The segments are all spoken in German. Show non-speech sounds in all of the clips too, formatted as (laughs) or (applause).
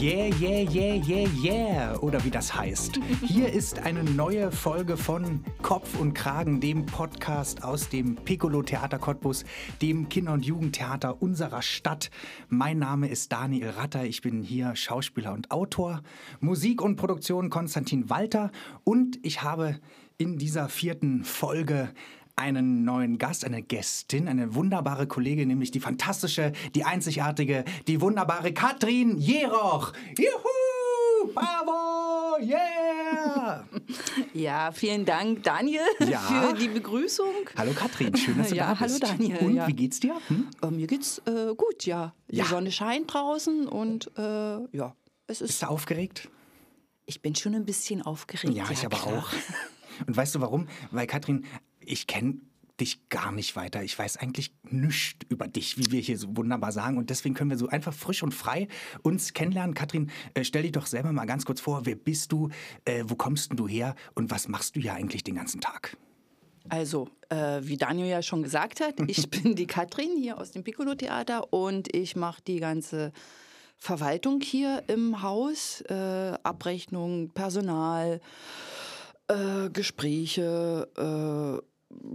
Yeah, yeah, yeah, yeah, yeah, oder wie das heißt. Hier ist eine neue Folge von Kopf und Kragen, dem Podcast aus dem Piccolo Theater Cottbus, dem Kinder- und Jugendtheater unserer Stadt. Mein Name ist Daniel Ratter, ich bin hier Schauspieler und Autor. Musik und Produktion Konstantin Walter und ich habe in dieser vierten Folge einen neuen Gast, eine Gästin, eine wunderbare Kollegin, nämlich die fantastische, die einzigartige, die wunderbare Katrin Jeroch. Juhu! Bravo! Yeah! (laughs) Ja, vielen Dank, Daniel, Ja. für die Begrüßung. Hallo Katrin, schön, dass du Ja, da hallo bist. Daniel, Und ja. wie geht's dir? Hm? Äh, mir geht's äh, gut, ja. Die Sonne scheint draußen und äh, ja, es Bist ist. du aufgeregt? Ich bin schon ein bisschen aufgeregt. Ja, ich aber klar. auch. Und weißt du warum? Weil Katrin, ich kenne dich gar nicht weiter. Ich weiß eigentlich nichts über dich, wie wir hier so wunderbar sagen. Und deswegen können wir so einfach frisch und frei uns kennenlernen. Katrin, äh, stell dich doch selber mal ganz kurz vor. Wer bist du? Äh, wo kommst denn du her? Und was machst du hier eigentlich den ganzen Tag? Also, äh, wie Daniel ja schon gesagt hat, ich (laughs) bin die Katrin hier aus dem Piccolo Theater und ich mache die ganze Verwaltung hier im Haus, äh, Abrechnung, Personal, äh, Gespräche,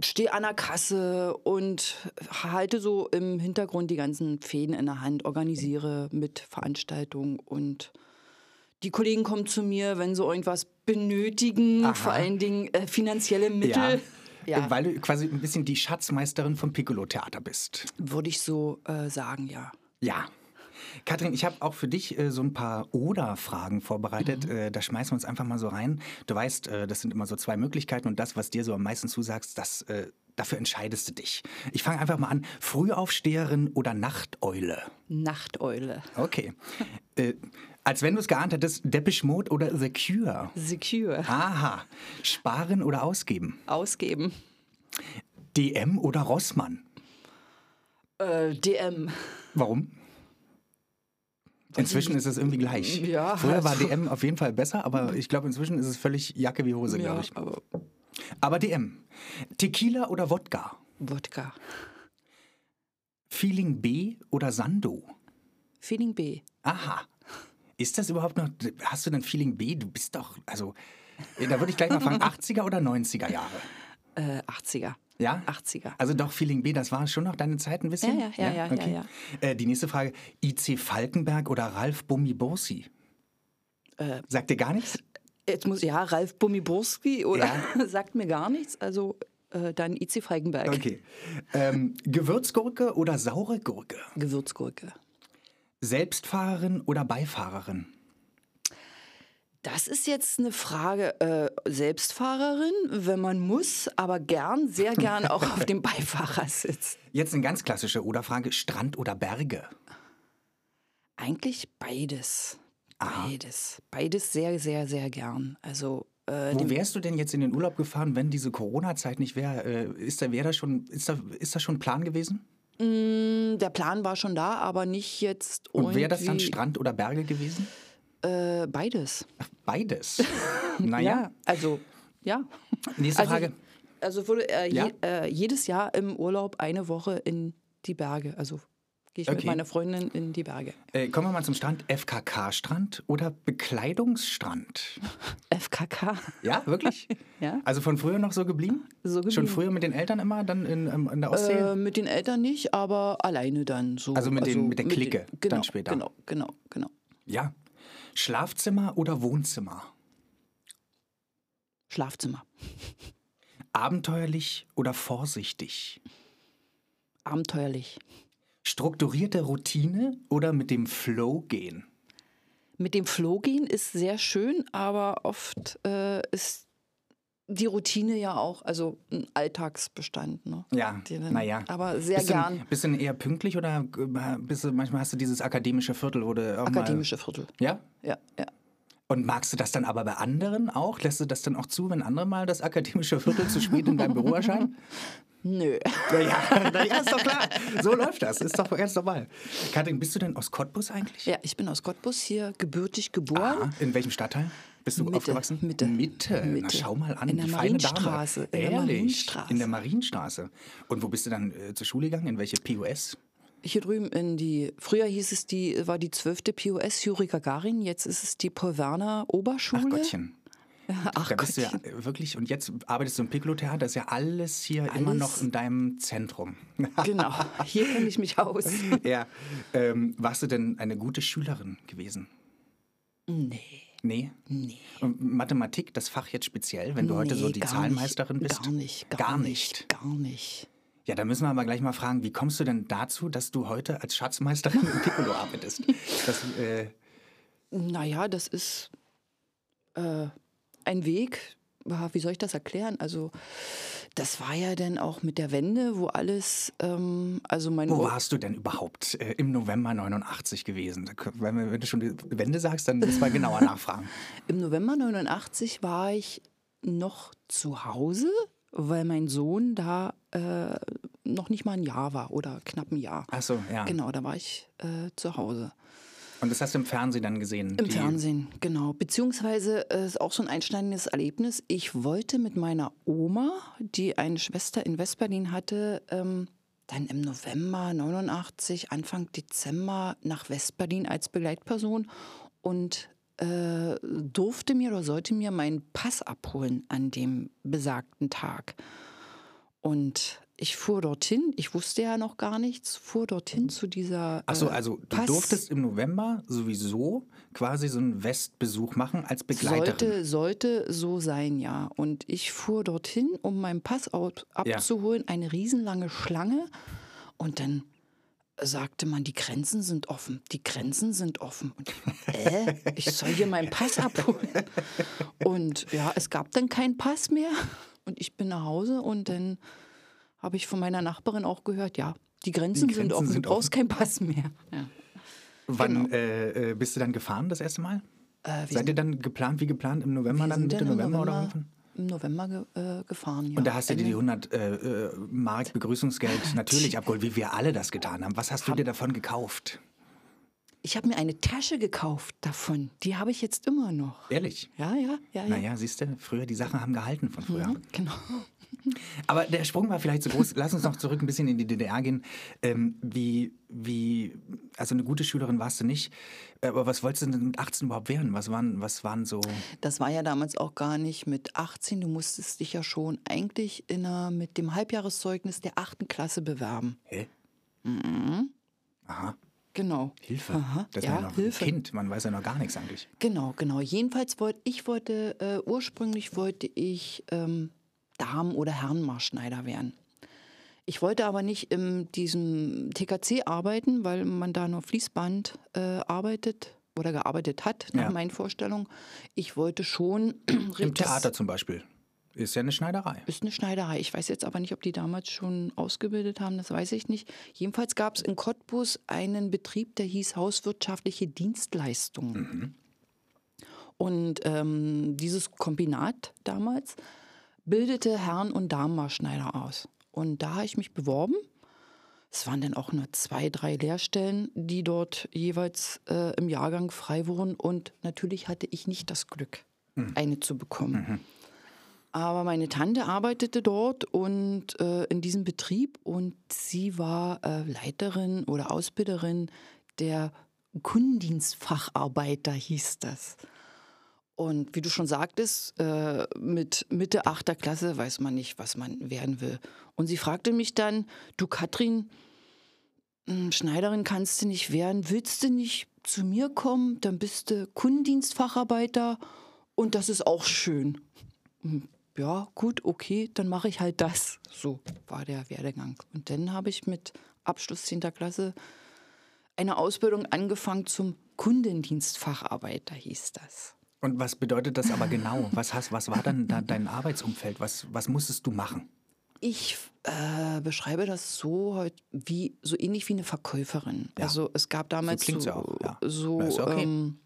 stehe an der Kasse und halte so im Hintergrund die ganzen Fäden in der Hand, organisiere mit Veranstaltungen und die Kollegen kommen zu mir, wenn sie irgendwas benötigen, Aha. vor allen Dingen äh, finanzielle Mittel. Äh, Weil du quasi ein bisschen die Schatzmeisterin vom Piccolo-Theater bist. Würde ich so äh, sagen, ja. Ja. Katrin, ich habe auch für dich äh, so ein paar Oder-Fragen vorbereitet. Äh, da schmeißen wir uns einfach mal so rein. Du weißt, äh, das sind immer so zwei Möglichkeiten und das, was dir so am meisten zusagst, das, äh, dafür entscheidest du dich. Ich fange einfach mal an. Frühaufsteherin oder Nachteule? Nachteule. Okay. (laughs) äh, als wenn du es geahnt hättest, Depeche Mode oder The Cure? Secure. Aha. Sparen oder ausgeben? Ausgeben. DM oder Rossmann? Äh, DM. Warum? Inzwischen ist es irgendwie gleich. Ja, Früher war also- DM auf jeden Fall besser, aber ich glaube, inzwischen ist es völlig Jacke wie Hose, glaube ich. aber Aber DM. Tequila oder Wodka? Wodka. Feeling B oder Sando? Feeling B. Aha. Ist das überhaupt noch. Hast du denn Feeling B? Du bist doch. Also. Da würde ich gleich mal fragen: (laughs) 80er oder 90er Jahre? Äh, 80er. Ja? 80er. Also doch, Feeling B, das war schon noch deine Zeit ein bisschen? Ja, ja, ja, ja, ja, ja. Äh, die nächste Frage: IC Falkenberg oder Ralf Bummi-Borsi? Äh, Sagt dir gar nichts? Jetzt muss ja Ralf Bumiborski oder (laughs) sagt mir gar nichts. Also äh, dann IC Falkenberg. Okay. Ähm, Gewürzgurke oder saure Gurke? Gewürzgurke. Selbstfahrerin oder Beifahrerin? Das ist jetzt eine Frage äh, Selbstfahrerin, wenn man muss, aber gern, sehr (laughs) gern auch auf dem Beifahrersitz. Jetzt eine ganz klassische Oder-Frage: Strand oder Berge? Eigentlich beides. Beides. Beides sehr, sehr, sehr gern. Also äh, Wo wärst du denn jetzt in den Urlaub gefahren, wenn diese Corona-Zeit nicht wäre? Äh, ist da, wär da schon, ist, da, ist das schon ein Plan gewesen? Mm, der Plan war schon da, aber nicht jetzt Und wäre das dann Strand oder Berge gewesen? Äh, beides. Ach, beides. (laughs) naja. also ja. Nächste Also, Frage. Also würde äh, Ja? je, äh, jedes Jahr im Urlaub eine Woche in die Berge. Also gehe ich Okay. mit meiner Freundin in die Berge. Äh, kommen wir mal zum Strand. FKK-Strand oder Bekleidungsstrand? (laughs) FKK. Ja, wirklich? (laughs) Ja. Also von früher noch so geblieben? So Schon geblieben. früher mit den Eltern immer, dann in, ähm, in der Ostsee? Äh, mit den Eltern nicht, aber alleine dann so. Also mit den- mit der Clique den, genau, dann später. Genau, genau, genau. ja. Schlafzimmer oder Wohnzimmer? Schlafzimmer. Abenteuerlich oder vorsichtig? Abenteuerlich. Strukturierte Routine oder mit dem Flow gehen? Mit dem Flow gehen ist sehr schön, aber oft äh, ist die Routine ja auch, also ein Alltagsbestand. Ne? Ja, naja. Aber sehr bist gern. Du eher pünktlich oder äh, bist du, manchmal hast du dieses akademische Viertel, wo du Akademische Viertel. Ja? Ja, ja. Und magst du das dann aber bei anderen auch? Lässt du das dann auch zu, wenn andere mal das akademische Viertel zu spät in deinem Büro erscheinen? (laughs) Nö. Naja, na ja, ist doch klar. So läuft das. Ist doch ganz normal. Katrin, bist du denn aus Cottbus eigentlich? Ja, ich bin aus Cottbus, hier gebürtig geboren. Aha. In welchem Stadtteil bist du Mitte, aufgewachsen? Mitte. Mitte. Na, Mitte. schau mal an. In der die feine Dame. Marienstraße, in der? Marienstraße. In der Marienstraße. Und wo bist du dann äh, zur Schule gegangen? In welche POS? Hier drüben in die, früher hieß es die, war die 12. POS Juri Gagarin, jetzt ist es die Paul Werner Oberschule. Ach Gottchen. (laughs) Ach Da bist du ja Gottchen. äh, wirklich, und jetzt arbeitest du im Piccolo-Theater, ist ja alles hier immer Alles. noch in deinem Zentrum. (laughs) Genau, hier kenne ich mich aus. ja. Ähm, warst du denn eine gute Schülerin gewesen? Nee. Nee? Nee. Und Mathematik, das Fach jetzt speziell, wenn du heute so Nee, die Zahlenmeisterin nicht, bist? Gar nicht. Gar, Gar nicht. Gar nicht. Ja, da müssen wir aber gleich mal fragen, wie kommst du denn dazu, dass du heute als Schatzmeisterin im Piccolo (laughs) arbeitest? Das, äh, Naja, das ist äh, ein Weg. Ja, Wie soll ich das erklären? Also, das war ja dann auch mit der Wende, wo alles, ähm, also mein wo Ur- warst du denn überhaupt äh, im November 89 gewesen? Wenn, wenn du schon die Wende sagst, dann müssen wir genauer (laughs) nachfragen. Im November 89 war ich noch zu Hause, weil mein Sohn da äh, noch nicht mal ein Jahr war oder knapp ein Jahr. Ach so, ja. Genau, da war ich äh, zu Hause. Und das hast du im Fernsehen dann gesehen? Im Fernsehen, genau. Beziehungsweise äh, ist auch so ein einschneidendes Erlebnis. Ich wollte mit meiner Oma, die eine Schwester in Westberlin hatte, ähm, dann im November 89, Anfang Dezember nach Westberlin als Begleitperson und äh, durfte mir oder sollte mir meinen Pass abholen an dem besagten Tag. Und ich fuhr dorthin, ich wusste ja noch gar nichts, fuhr dorthin zu dieser. Äh, also du Pass- durftest im November sowieso quasi so einen Westbesuch machen als Begleiterin. Sollte, sollte so sein, ja. Und ich fuhr dorthin, um meinen Pass abzuholen, eine riesenlange Schlange. Und dann sagte man, die Grenzen sind offen, die Grenzen sind offen. Und ich, äh, ich soll hier meinen Pass abholen. Und ja, es gab dann keinen Pass mehr. Und ich bin nach Hause und dann habe ich von meiner Nachbarin auch gehört, ja, die Grenzen, Die sind Grenzen offen, sind du brauchst keinen Pass mehr. Ja. Wann genau. äh, äh, bist du dann gefahren das erste Mal? Äh, Seid ihr dann geplant wie geplant im November, dann Mitte im November, oder November, irgendwann? im November ge, äh, gefahren. Ja. Und da hast du dir die Ende- 100 äh, äh, Mark Begrüßungsgeld (laughs) natürlich abgeholt, wie wir alle das getan haben. Was hast du dir davon gekauft? Ich habe mir eine Tasche gekauft davon. Die habe ich jetzt immer noch. Ehrlich? Ja, ja, ja, ja. Naja, siehst du, früher, die Sachen haben gehalten von früher. Mhm, genau. Aber der Sprung war vielleicht zu groß. Lass uns noch zurück ein bisschen in die DDR gehen. Ähm, wie, wie, also eine gute Schülerin warst du nicht. Aber was wolltest du denn mit 18 überhaupt werden? Was waren, was waren so. Das war ja damals auch gar nicht mit 18. Du musstest dich ja schon eigentlich in einer, mit dem Halbjahreszeugnis der achten Klasse bewerben. Hä? Aha, Genau. Hilfe. Aha, das ist ja, ja noch Hilfe. ein Kind. Man weiß ja noch gar nichts eigentlich. Genau, genau. Jedenfalls wollte ich wollte äh, ursprünglich wollte ich ähm, Damen- oder Herrenmarschneider werden. Ich wollte aber nicht in diesem TKC arbeiten, weil man da nur Fließband äh, arbeitet oder gearbeitet hat, nach Ja. meinen Vorstellungen. Ich wollte schon. (clears throat) Im Theater zum Beispiel. Ist ja eine Schneiderei. Ist eine Schneiderei. Ich weiß jetzt aber nicht, ob die damals schon ausgebildet haben, das weiß ich nicht. Jedenfalls gab es in Cottbus einen Betrieb, der hieß Hauswirtschaftliche Dienstleistungen. Und ähm, dieses Kombinat damals bildete Herren- und Damenmarschneider aus. Und da habe ich mich beworben. Es waren dann auch nur zwei, drei Lehrstellen, die dort jeweils äh, im Jahrgang frei wurden. Und natürlich hatte ich nicht das Glück, eine zu bekommen. Aber meine Tante arbeitete dort und äh, in diesem Betrieb und sie war äh, Leiterin oder Ausbilderin der Kundendienstfacharbeiter, hieß das. Und wie du schon sagtest, äh, mit Mitte 8. Klasse weiß man nicht, was man werden will. Und sie fragte mich dann, du Katrin, mh, Schneiderin kannst du nicht werden, willst du nicht zu mir kommen, dann bist du Kundendienstfacharbeiter und das ist auch schön. Hm, ja, gut, okay, dann mache ich halt das. So war der Werdegang. Und dann habe ich mit Abschluss 10. Klasse eine Ausbildung angefangen zum Kundendienstfacharbeiter, hieß das. Und was bedeutet das aber genau? Was, hast, was war dann da dein Arbeitsumfeld? Was, was musstest du machen? Ich äh, beschreibe das so wie so ähnlich wie eine Verkäuferin. Ja. Also es gab damals so, ja auch, ja. so okay. ähm,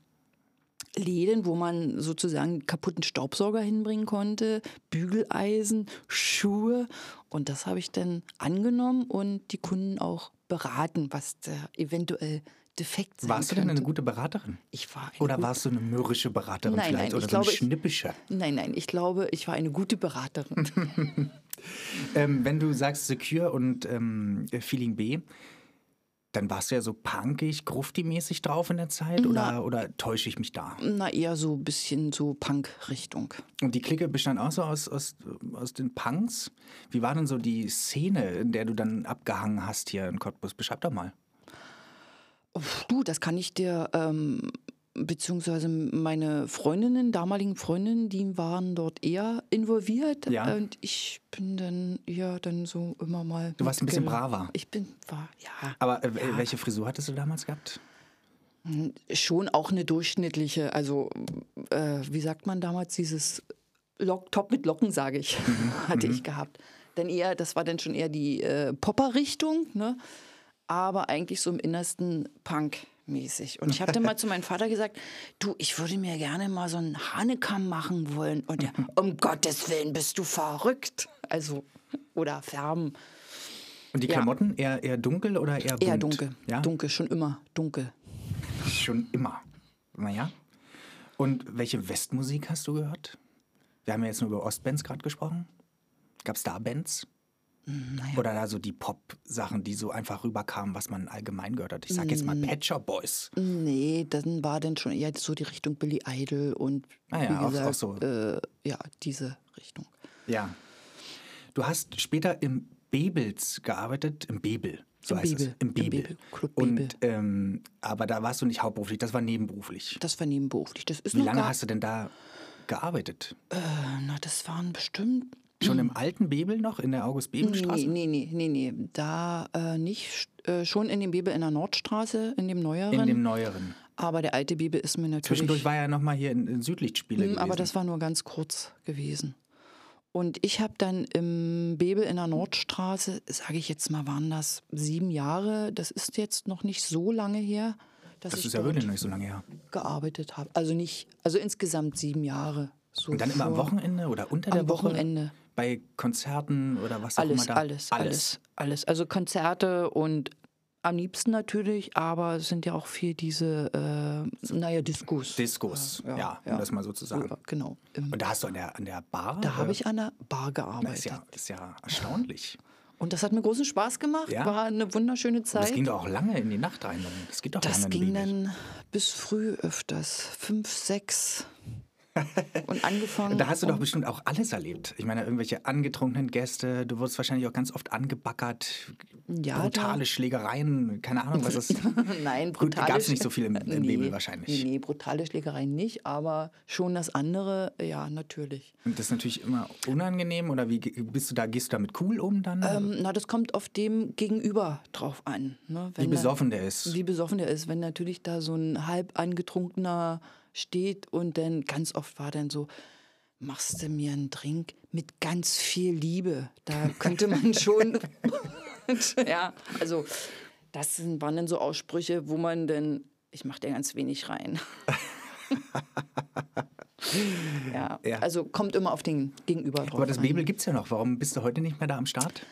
Läden, wo man sozusagen kaputten Staubsauger hinbringen konnte, Bügeleisen, Schuhe. Und das habe ich dann angenommen und die Kunden auch beraten, was da eventuell defekt sein Warst du denn eine gute Beraterin? ich war eine Oder gute- warst du eine mürrische Beraterin Nein, vielleicht? nein, oder so eine ich- schnippische? Nein, nein, ich glaube, ich war eine gute Beraterin. (laughs) Ähm, wenn du sagst Secure und ähm, Feeling B, dann warst du ja so punkig, grufti-mäßig drauf in der Zeit oder, oder täusche ich mich da? Na, eher so ein bisschen so Punk-Richtung. Und die Clique bestand auch so aus, aus, aus den Punks. Wie war denn so die Szene, in der du dann abgehangen hast hier in Cottbus? Beschreib doch mal. Du, das kann ich dir, ähm, beziehungsweise meine Freundinnen, damaligen Freundinnen, die waren dort eher involviert. Ja. Und ich bin dann eher dann so immer mal. Du warst ein bisschen braver. Ich bin, war, ja, Aber äh, welche Frisur hattest du damals gehabt? schon auch eine durchschnittliche, also, äh, wie sagt man damals, dieses Lock, Top mit Locken, sage ich, Mhm, (laughs) hatte ich gehabt. Denn eher, das war dann schon eher die äh, Popper-Richtung, ne? Aber eigentlich so im Innersten Punk-mäßig. Und ich habe dann mal zu meinem Vater gesagt, du, ich würde mir gerne mal so einen Hanekamm machen wollen. Und er, (laughs) um Gottes Willen, bist du verrückt. Also, oder färben. Und die Ja. Klamotten eher, eher dunkel oder eher bunt? Eher dunkel. Ja, Dunkel, schon immer dunkel. schon immer. Naja. Und welche Westmusik hast du gehört? Wir haben ja jetzt nur über Ostbands gerade gesprochen. Gab es da Bands? Oder da so die Pop-Sachen, die so einfach rüberkamen, was man allgemein gehört hat. Ich sag jetzt mal Mm. Shop Boys. Nee, dann war dann schon eher so die Richtung Billy Idol und Ah ja, wie auch- auch so. Äh, ja, diese Richtung. Ja. Du hast später im Bebels gearbeitet, im Bebel. So Im heißt Bebel, es. Im im Bebel. Bebel, Club Und, Bebel. ähm, aber da warst du nicht hauptberuflich, das war nebenberuflich. Das war nebenberuflich. Das ist Wie lange hast du denn da gearbeitet? äh, na, das waren bestimmt Schon im alten Bebel noch, in der August-Bebel-Straße? Nee, nee, nee, nee, nee. Da äh, nicht. Äh, schon in dem Bibel in der Nordstraße, in dem neueren. In dem neueren. aber der alte Bibel ist mir natürlich. Zwischendurch war ja noch mal hier in, in Südlichtspiele Mm, gewesen. aber das war nur ganz kurz gewesen. Und ich habe dann im Bebel in der Nordstraße, sage ich jetzt mal, waren das sieben Jahre. Das ist jetzt noch nicht so lange her, dass das ich ist ja wirklich noch nicht so lange her. gearbeitet habe. Also nicht, also insgesamt sieben Jahre. So Und dann immer am Wochenende oder unter Am der Woche? Wochenende. Bei Konzerten oder was auch immer Alles, da? alles, alles, alles. Also Konzerte und am liebsten natürlich, aber es sind ja auch viel diese, äh, naja, Diskos. Diskos, ja, um das mal so zu sagen. Ja, genau. Im, Und da hast du an der, an der Bar? da äh, habe ich an der Bar Das gearbeitet. ist ja, ist ja erstaunlich. Und das hat mir großen Spaß gemacht, Ja? war eine wunderschöne Und das Zeit. ging doch auch lange in die Nacht rein. Das geht doch Das ging dann bis früh öfters, fünf, sechs. Und angefangen. Da hast du doch bestimmt auch alles erlebt. Ich meine, irgendwelche angetrunkenen Gäste, du wurdest wahrscheinlich auch ganz oft angebackert, Ja, brutale da- Schlägereien, keine Ahnung, was das (laughs) Nein, Gut, brutale gab's nicht so viel im- im nee, Bebel wahrscheinlich. Nee, brutale Schlägereien nicht, aber schon das andere, ja, natürlich. Und das ist natürlich immer unangenehm oder wie bist du da, gehst du damit cool um dann? Ähm, na, das kommt auf dem Gegenüber drauf an. Ne? wie besoffen der ist. Wie besoffen der ist, wenn natürlich da so ein halb angetrunkener steht und dann ganz oft war dann so, machst du mir einen Drink mit ganz viel Liebe. Da könnte man (laughs) schon, (laughs) ja, also das waren dann so Aussprüche, wo man dann, ich mach dir ganz wenig rein. (laughs) ja, Ja. also kommt immer auf den Gegenüber drauf Aber das. Bebel gibt es ja noch. Warum bist du heute nicht mehr da am Start?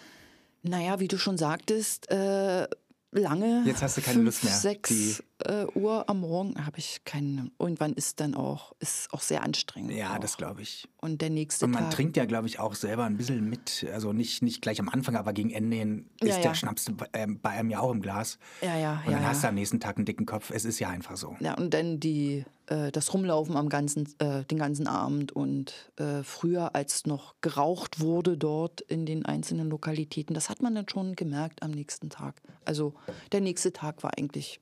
Naja, wie du schon sagtest, äh, lange. Jetzt hast du keine fünf, Lust mehr. Sechs äh, Uhr am Morgen habe ich keinen. Irgendwann ist dann auch, ist auch sehr anstrengend. Ja, auch. das glaube ich. Und der nächste Und man Tag. trinkt ja, glaube ich, auch selber ein bisschen mit. Also nicht, nicht gleich am Anfang, aber gegen Ende hin ist Ja, der ja. Schnaps ähm, bei einem ja auch im Glas. Ja, ja, Und ja. dann hast du ja. am nächsten Tag einen dicken Kopf. Es ist ja einfach so. ja, und dann die, äh, das Rumlaufen am ganzen, äh, den ganzen Abend und äh, früher, als noch geraucht wurde dort in den einzelnen Lokalitäten, das hat man dann schon gemerkt am nächsten Tag. Also der nächste Tag war eigentlich,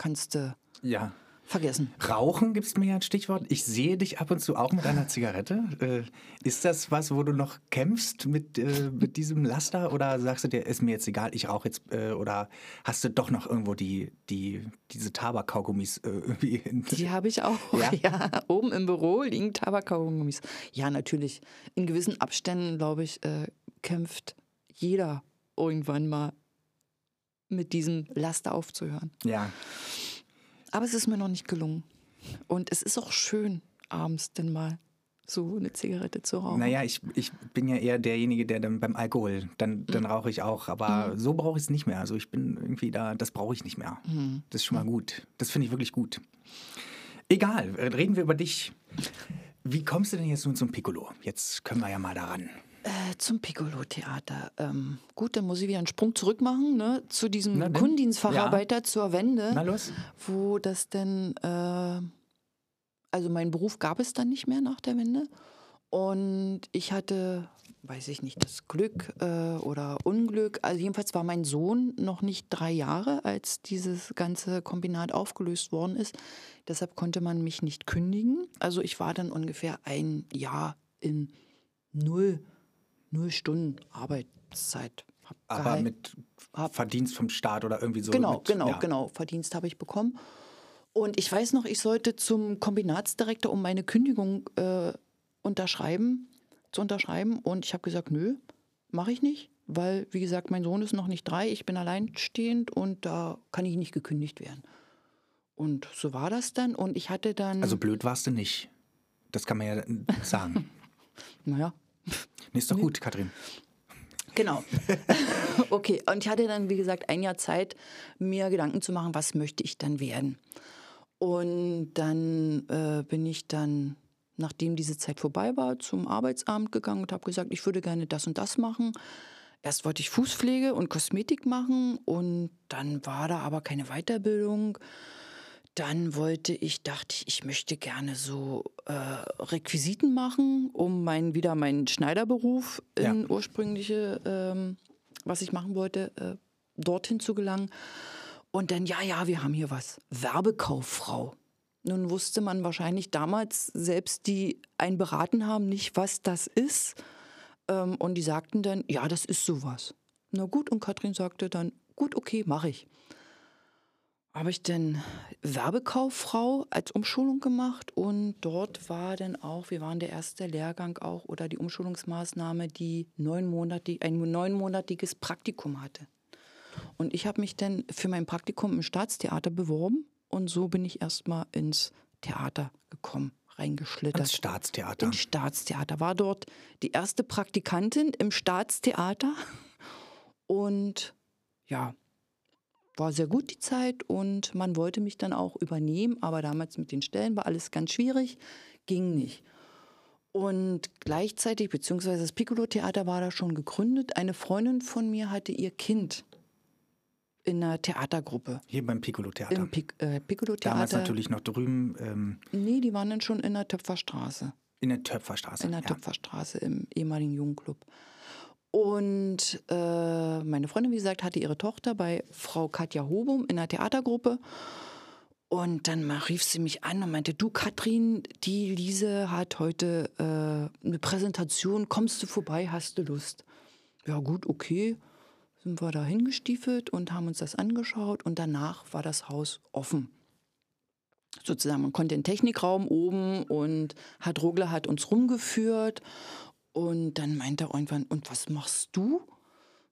kannst du Ja. vergessen. Rauchen gibst mir ja ein Stichwort. Ich sehe dich ab und zu auch mit einer Zigarette. Äh, ist das was, wo du noch kämpfst mit, äh, mit diesem Laster oder sagst du dir, ist mir jetzt egal, ich rauche jetzt äh, oder hast du doch noch irgendwo die, die, diese Tabakkaugummis äh, irgendwie? In Die habe ich auch. Ja? (laughs) Ja? oben im Büro liegen Tabakkaugummis. Ja, natürlich. In gewissen Abständen, glaube ich, äh, kämpft jeder irgendwann mal mit diesem Laster aufzuhören. ja. Aber es ist mir noch nicht gelungen. Und es ist auch schön, abends denn mal so eine Zigarette zu rauchen. Naja, ich, ich bin ja eher derjenige, der dann beim Alkohol, dann, dann rauche ich auch, aber so brauche ich es nicht mehr. Also ich bin irgendwie da, das brauche ich nicht mehr. Das ist schon mal gut. Das finde ich wirklich gut. Egal, äh, reden wir über dich. Wie kommst du denn jetzt nun zum Piccolo? Jetzt können wir ja mal daran. Zum Piccolo-Theater. Ähm, gut, dann muss ich wieder einen Sprung zurück machen, ne? Zu diesem Na? Kundendienstfacharbeiter zur Wende. Na los. wo das denn, äh, also meinen Beruf gab es dann nicht mehr nach der Wende. Und ich hatte, weiß ich nicht, das Glück äh, oder Unglück. Also jedenfalls war mein Sohn noch nicht drei Jahre, als dieses ganze Kombinat aufgelöst worden ist. Deshalb konnte man mich nicht kündigen. Also ich war dann ungefähr ein Jahr in null, null Stunden Arbeitszeit. Hab Aber Gehalt- mit Verdienst vom Staat oder irgendwie so. Genau, mit, genau, ja. genau. Verdienst habe ich bekommen. Und ich weiß noch, ich sollte zum Kombinatsdirektor, um meine Kündigung äh, unterschreiben, zu unterschreiben. Und ich habe gesagt, nö, mache ich nicht, weil, wie gesagt, mein Sohn ist noch nicht drei, ich bin alleinstehend und da kann ich nicht gekündigt werden. Und so war das dann. Und ich hatte dann, Also blöd warst du nicht. Das kann man ja sagen. (laughs) naja, Nee, ist doch gut, Katrin. Genau. (laughs) okay, und ich hatte dann, wie gesagt, ein Jahr Zeit, mir Gedanken zu machen, was möchte ich dann werden. Und dann äh, bin ich dann, nachdem diese Zeit vorbei war, zum Arbeitsamt gegangen und habe gesagt, ich würde gerne das und das machen. Erst wollte ich Fußpflege und Kosmetik machen und dann war da aber keine Weiterbildung. Dann wollte ich, dachte ich, ich möchte gerne so äh, Requisiten machen, um mein, wieder meinen Schneiderberuf in Ja. ursprüngliche, ähm, was ich machen wollte, äh, dorthin zu gelangen. Und dann, ja, ja, wir haben hier was. Werbekauffrau. Nun wusste man wahrscheinlich damals, selbst die einen beraten haben, nicht, was das ist. Ähm, und die sagten dann, ja, das ist sowas. Na gut, und Katrin sagte dann, gut, okay, mache ich. Habe ich dann Werbekauffrau als Umschulung gemacht und dort war dann auch, wir waren der erste Lehrgang auch oder die Umschulungsmaßnahme, die neun Monate, ein neunmonatiges Praktikum hatte. Und ich habe mich dann für mein Praktikum im Staatstheater beworben und so bin ich erstmal ins Theater gekommen, reingeschlittert. Ans Staatstheater. Ins Staatstheater. War dort die erste Praktikantin im Staatstheater. Und ja, war sehr gut die Zeit und man wollte mich dann auch übernehmen, aber damals mit den Stellen war alles ganz schwierig, ging nicht. Und gleichzeitig, beziehungsweise das Piccolo-Theater war da schon gegründet. Eine Freundin von mir hatte ihr Kind in einer Theatergruppe. Hier beim Piccolo-Theater. Im Pic äh, Piccolo-Theater. Damals natürlich noch drüben ähm, Nee, die waren dann schon in der Töpferstraße. in der Töpferstraße. In der ja. Töpferstraße im ehemaligen Jugendclub. Und äh, meine Freundin, wie gesagt, hatte ihre Tochter bei Frau Katja Hobum in der Theatergruppe. Und dann rief sie mich an und meinte, du Katrin, die Lise hat heute äh, eine Präsentation, kommst du vorbei, hast du Lust? Ja gut, okay. Sind wir da hingestiefelt und haben uns das angeschaut und danach war das Haus offen sozusagen, man konnte in den Technikraum oben und Herr Drogler hat uns rumgeführt und dann meinte er irgendwann, und was machst du?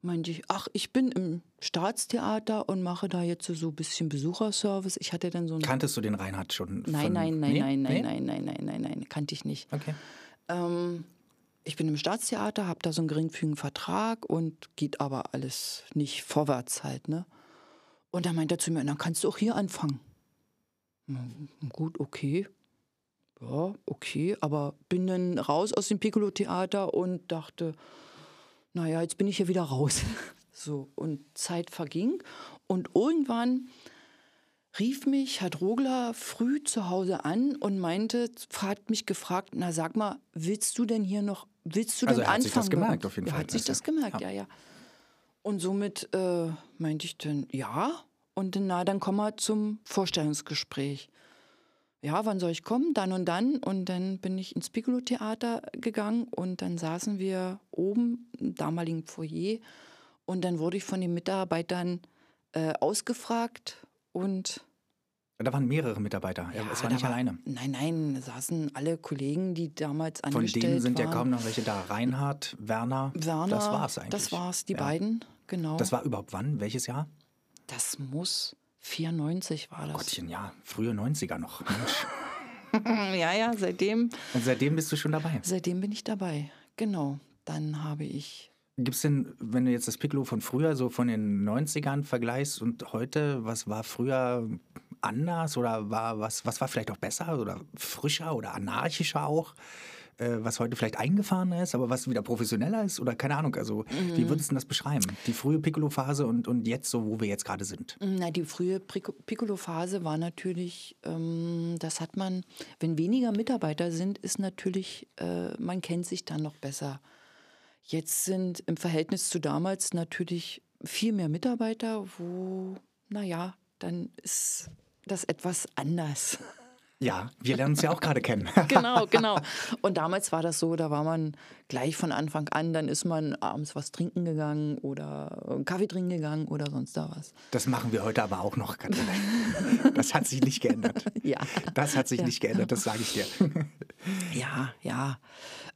Meinte ich, ach, ich bin im Staatstheater und mache da jetzt so ein bisschen Besucherservice. Ich hatte dann so ein... Kanntest du den Reinhard schon? Nein, nein, nein, Nee? nein, nein, Nee? nein, nein, nein, nein, nein, kannte ich nicht. Okay. Ähm, ich bin im Staatstheater, habe da so einen geringfügigen Vertrag und geht aber alles nicht vorwärts halt, ne? Und dann meint er zu mir, dann kannst du auch hier anfangen. Hm, Gut, okay. Ja, okay, aber bin dann raus aus dem Piccolo-Theater und dachte, naja, jetzt bin ich hier wieder raus. (laughs) So, und Zeit verging. Und irgendwann rief mich Herr Drogler früh zu Hause an und meinte, hat mich gefragt, na sag mal, willst du denn hier noch, willst du Also denn er hat sich anfangen? das gemerkt, auf jeden er Fall. hat sich Das gemerkt, ja- ja, ja. Und somit äh, meinte ich dann, ja. Und dann, na, dann komm mal zum Vorstellungsgespräch. Ja, wann soll ich kommen? Dann und dann. Und dann bin ich ins Piccolo-Theater gegangen und dann saßen wir oben im damaligen Foyer und dann wurde ich von den Mitarbeitern äh, ausgefragt und Da waren mehrere Mitarbeiter. Ja, es war nicht alleine. Nein, nein, da saßen alle Kollegen, die damals Von angestellt denen sind waren. ja kaum noch welche da. Reinhard, Werner, Werner, das war's eigentlich. Das war's, die Ja. beiden, genau. Das war überhaupt wann? Welches Jahr? Das muss 94 war das. Gottchen, ja, frühe 90er noch. (laughs) Ja, ja, seitdem, Und seitdem bist du schon dabei. seitdem bin ich dabei. Genau. Dann habe ich Gibt es denn, wenn du jetzt das Piccolo von früher, so von den 90ern vergleichst und heute, was war früher anders oder war was, was war vielleicht auch besser oder frischer oder anarchischer auch? Äh, was heute vielleicht eingefahrener ist, aber was wieder professioneller ist oder keine Ahnung. Also, wie würdest du das beschreiben? Die frühe Piccolo-Phase und, und jetzt so, wo wir jetzt gerade sind. Na, die frühe Piccolo-Phase war natürlich, ähm, das hat man, wenn weniger Mitarbeiter sind, ist natürlich, äh, man kennt sich dann noch besser. Jetzt sind im Verhältnis zu damals natürlich viel mehr Mitarbeiter, wo, naja, dann ist das etwas anders. (laughs) Ja, wir lernen uns ja auch gerade kennen. (laughs) genau, genau. Und damals war das so, da war man gleich von Anfang an, dann ist man abends was trinken gegangen oder einen Kaffee trinken gegangen oder sonst da was. Das machen wir heute aber auch noch. (laughs) Das hat sich nicht geändert. Ja. Das hat sich Ja. nicht geändert, das sage ich dir. (laughs) Ja, ja.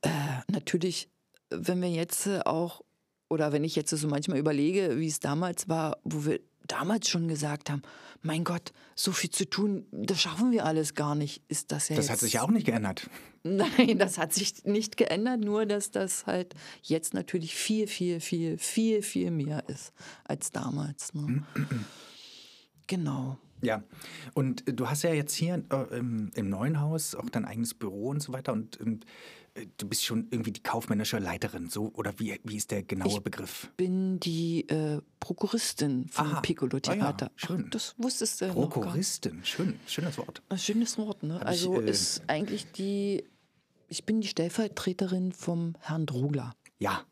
Äh, natürlich, wenn wir jetzt auch, oder wenn ich jetzt so manchmal überlege, wie es damals war, wo wir damals schon gesagt haben, mein Gott, so viel zu tun, das schaffen wir alles gar nicht, ist das ja Das jetzt. hat sich ja auch nicht geändert. (laughs) Nein, das hat sich nicht geändert, nur dass das halt jetzt natürlich viel, viel, viel, viel, viel mehr ist als damals. Ne? (clears throat) genau. Ja, und du hast ja jetzt hier äh, im, im neuen Haus auch dein eigenes Büro und so weiter und, und du bist schon irgendwie die kaufmännische Leiterin, so oder wie, wie ist der genaue Ich Begriff? Bin die äh, Prokuristin vom Aha. Piccolo Ah ja, Theater. schön. Das wusstest du noch gar nicht. Prokuristin, schön, schönes Wort. Ein schönes Wort, ne? Hab ich, Also äh, ist eigentlich die, ich bin die Stellvertreterin vom Herrn Drogler. Ja,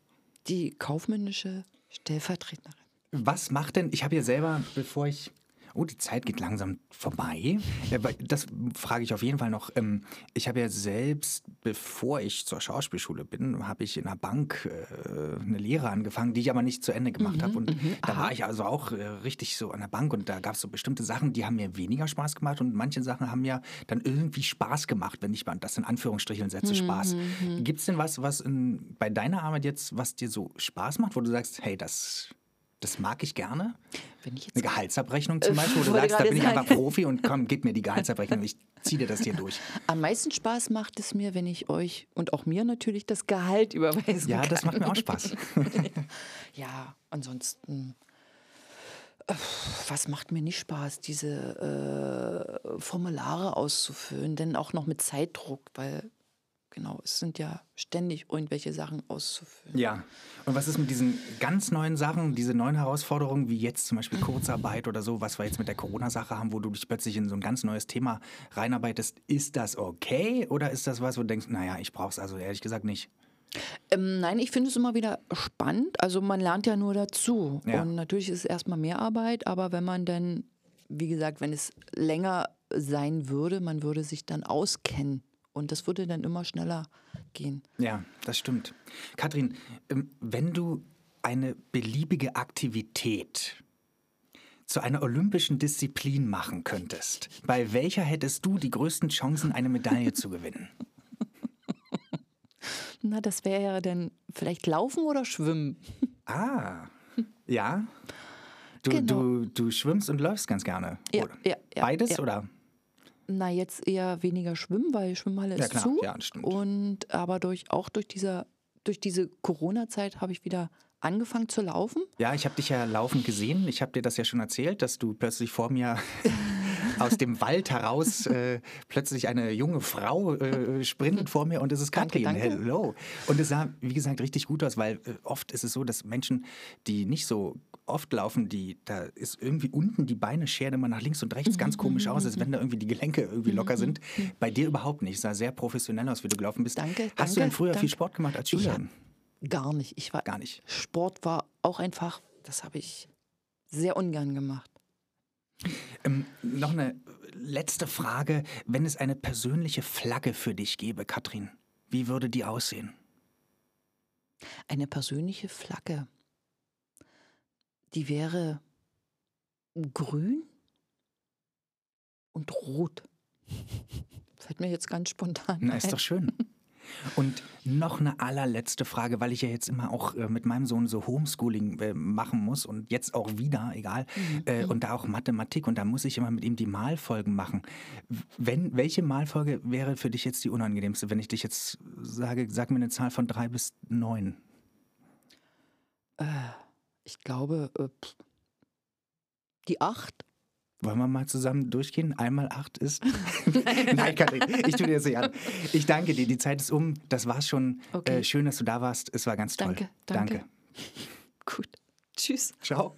Die kaufmännische Stellvertreterin. was macht denn, ich habe ja selber, bevor ich, oh, die Zeit geht langsam vorbei, Ja, das frage ich auf jeden Fall noch, ähm, ich habe ja selbst, bevor ich zur Schauspielschule bin, habe ich in einer Bank äh, eine Lehre angefangen, die ich aber nicht zu Ende gemacht habe. Und da war ich also auch äh, richtig so an der Bank und da gab es so bestimmte Sachen, die haben mir weniger Spaß gemacht und manche Sachen haben mir dann irgendwie Spaß gemacht, wenn ich mal das in Anführungsstrichen setze, Spaß. Gibt es denn was, was in, bei deiner Arbeit jetzt, was dir so Spaß macht, wo du sagst, hey, das, das mag ich gerne? Wenn ich jetzt Eine Gehaltsabrechnung zum Beispiel, wo du sagst, da bin ich einfach Profi und komm, gib mir die Gehaltsabrechnung, ich ziehe dir das hier durch. (laughs) Am meisten Spaß macht es mir, wenn ich euch und auch mir natürlich das Gehalt überweisen Ja, kann. das macht mir auch Spaß. (laughs) Ja, ansonsten, äh, was macht mir nicht Spaß, diese äh, Formulare auszufüllen, denn auch noch mit Zeitdruck, weil genau, es sind ja ständig irgendwelche Sachen auszufüllen. Ja. Und was ist mit diesen ganz neuen Sachen, diese neuen Herausforderungen, wie jetzt zum Beispiel Kurzarbeit oder so, was wir jetzt mit der Corona-Sache haben, wo du dich plötzlich in so ein ganz neues Thema reinarbeitest? Ist das okay oder ist das was, wo du denkst, naja, ich brauche es also ehrlich gesagt nicht? Ähm, nein, ich finde es immer wieder spannend. Also man lernt ja nur dazu. Ja. Und natürlich ist es erstmal mehr Arbeit, aber wenn man dann, wie gesagt, wenn es länger sein würde, man würde sich dann auskennen. Und das würde dann immer schneller gehen. Ja, das stimmt. Kathrin, ähm, wenn du eine beliebige Aktivität zu einer olympischen Disziplin machen könntest, bei welcher hättest du die größten Chancen, eine Medaille zu gewinnen? (laughs) Na, das wäre ja dann vielleicht Laufen oder Schwimmen. Ah, ja. Du, Genau. du, du schwimmst und läufst ganz gerne. Ja, oder? ja, ja, Beides ja. oder? Na, jetzt eher weniger Schwimmen, weil Schwimmhalle Ja, ist klar. zu. Ja, stimmt. Und aber durch, auch durch, dieser, durch diese Corona-Zeit habe ich wieder angefangen zu laufen. Ja, ich habe dich ja laufend gesehen. Ich habe dir das ja schon erzählt, dass du plötzlich vor mir (laughs) aus dem Wald heraus äh, plötzlich eine junge Frau äh, sprintet vor mir und es ist Danke, Katrin. danke. Hello. Und es sah, wie gesagt, richtig gut aus, weil äh, oft ist es so, dass Menschen, die nicht so oft laufen, die, da ist irgendwie unten die Beine scheren immer nach links und rechts ganz komisch aus, als wenn da irgendwie die Gelenke irgendwie locker sind. Bei dir überhaupt nicht. Es sah sehr professionell aus, wie du gelaufen bist. Danke, Hast du danke, denn früher viel danke. Sport gemacht als Schülerin? Gar nicht. Ich war, Gar nicht. Sport war auch einfach, das habe ich sehr ungern gemacht. Ähm, noch eine letzte Frage. Wenn es eine persönliche Flagge für dich gäbe, Katrin, wie würde die aussehen? Eine persönliche Flagge. Die wäre grün und rot. (laughs) Fällt mir jetzt ganz spontan. Na, ist doch schön. Und noch eine allerletzte Frage, weil ich ja jetzt immer auch äh, mit meinem Sohn so Homeschooling äh, machen muss und jetzt auch wieder, egal, Mhm. äh, und da auch Mathematik und da muss ich immer mit ihm die Malfolgen machen. Wenn, welche Malfolge wäre für dich jetzt die unangenehmste, wenn ich dich jetzt sage, sag mir eine Zahl von drei bis neun? Ich glaube, äh, die acht. Wollen wir mal zusammen durchgehen? Einmal acht ist. (laughs) (laughs) Nein, Katrin, ich tue dir das nicht an. Ich danke dir, die Zeit ist um. Das war's schon. Okay. Äh, schön, dass du da warst. Es war ganz toll. Danke, danke. danke. Gut. Tschüss. Ciao.